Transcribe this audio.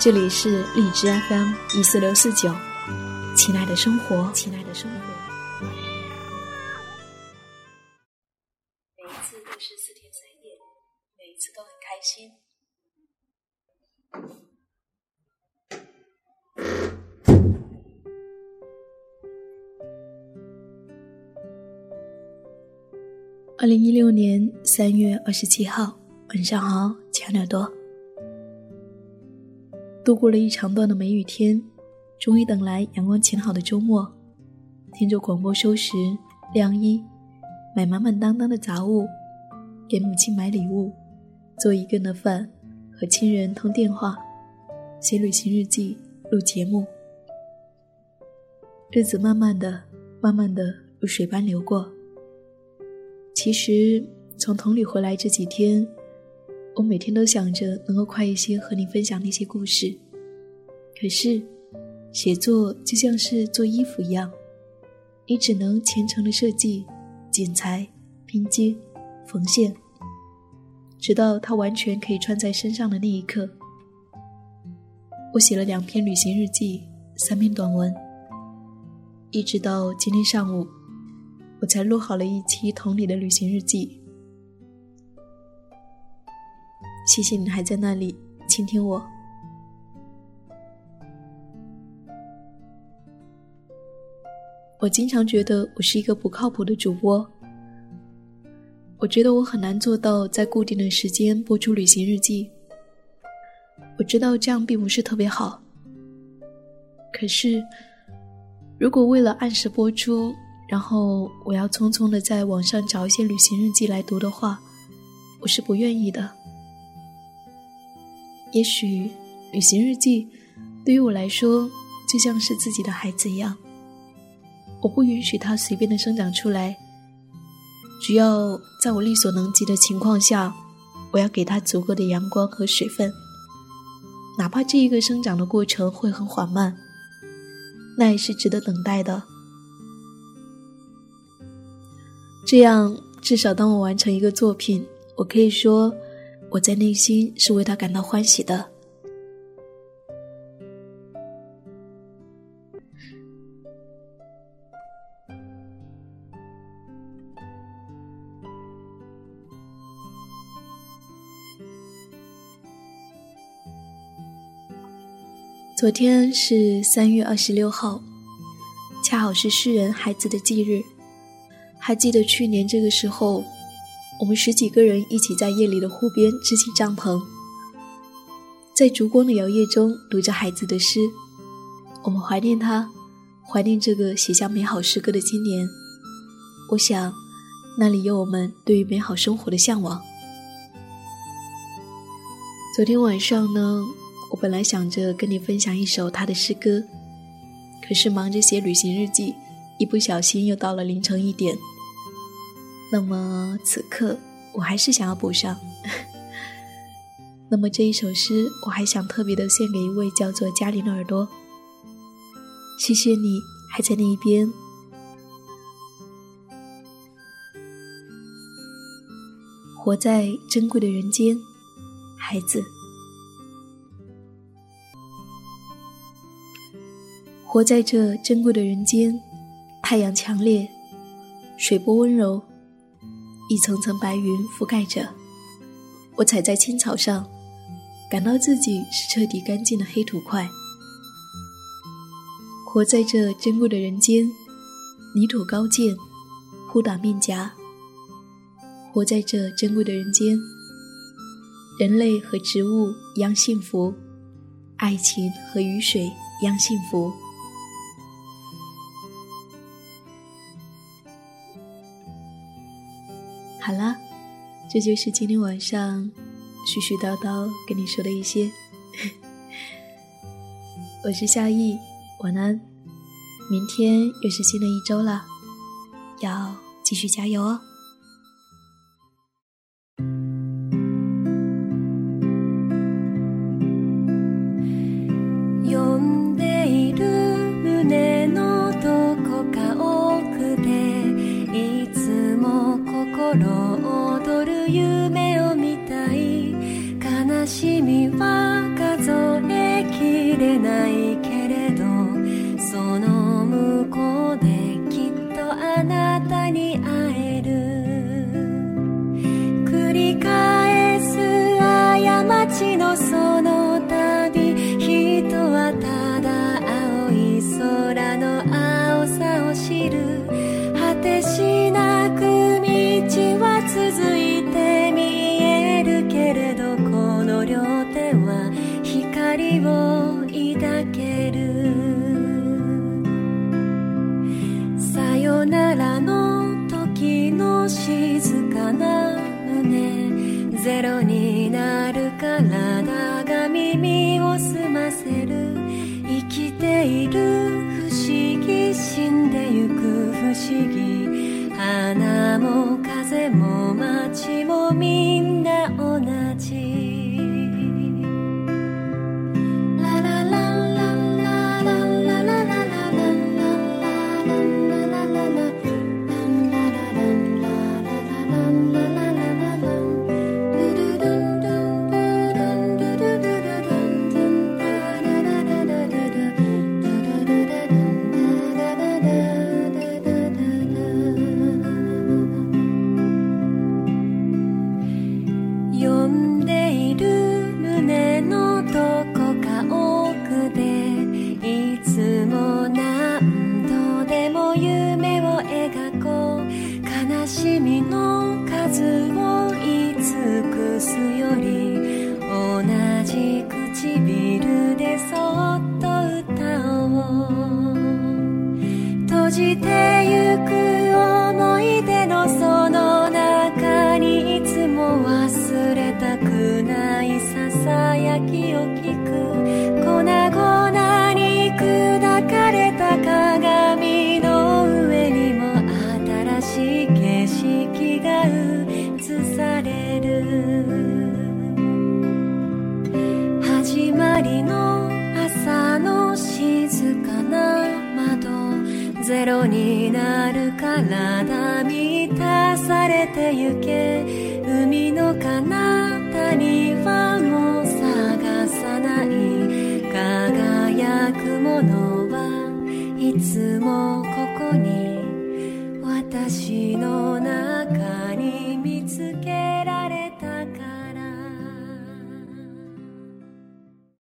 这里是荔枝 FM 一四六四九，亲爱的生活，亲爱的生活。每一次都是四天三夜，每一次都很开心。二零一六年三月二十七号，晚上好，亲爱的多。度过了一长段的梅雨天，终于等来阳光晴好的周末。听着广播收拾晾衣，买满满当当的杂物，给母亲买礼物，做一顿的饭，和亲人通电话，写旅行日记，录节目。日子慢慢的、慢慢的如水般流过。其实从同里回来这几天。我每天都想着能够快一些和你分享那些故事，可是，写作就像是做衣服一样，你只能虔诚的设计、剪裁、拼接、缝线，直到它完全可以穿在身上的那一刻。我写了两篇旅行日记，三篇短文，一直到今天上午，我才录好了一期同里的旅行日记。谢谢你还在那里倾听我。我经常觉得我是一个不靠谱的主播。我觉得我很难做到在固定的时间播出旅行日记。我知道这样并不是特别好。可是，如果为了按时播出，然后我要匆匆的在网上找一些旅行日记来读的话，我是不愿意的。也许旅行日记对于我来说就像是自己的孩子一样，我不允许它随便的生长出来。只要在我力所能及的情况下，我要给它足够的阳光和水分，哪怕这一个生长的过程会很缓慢，那也是值得等待的。这样，至少当我完成一个作品，我可以说。我在内心是为他感到欢喜的。昨天是三月二十六号，恰好是诗人孩子的忌日。还记得去年这个时候。我们十几个人一起在夜里的湖边支起帐篷，在烛光的摇曳中读着孩子的诗。我们怀念他，怀念这个写下美好诗歌的青年。我想，那里有我们对于美好生活的向往。昨天晚上呢，我本来想着跟你分享一首他的诗歌，可是忙着写旅行日记，一不小心又到了凌晨一点。那么此刻，我还是想要补上。那么这一首诗，我还想特别的献给一位叫做嘉玲的耳朵。谢谢你还在那一边，活在珍贵的人间，孩子，活在这珍贵的人间，太阳强烈，水波温柔。一层层白云覆盖着，我踩在青草上，感到自己是彻底干净的黑土块。活在这珍贵的人间，泥土高健，扑打面颊。活在这珍贵的人间，人类和植物一样幸福，爱情和雨水一样幸福。好了，这就是今天晚上絮絮叨叨跟你说的一些。我是夏意，晚安！明天又是新的一周了，要继续加油哦。踊る夢を見たい悲しみは数えきれないけれどその向こうできっとあなたに会える繰り返す過ちの空ゼロになる体が耳を澄ませる生きている不思議死んでゆく不思議花も風も街も見じてゆく思い出のその中にいつも忘れたくないささやきを聞く粉々に砕かれた鏡の上にも新しい景色が映される始まりの朝の静かなゼロになる体満たされてゆけ海の彼方にはもう探さない輝くものはいつ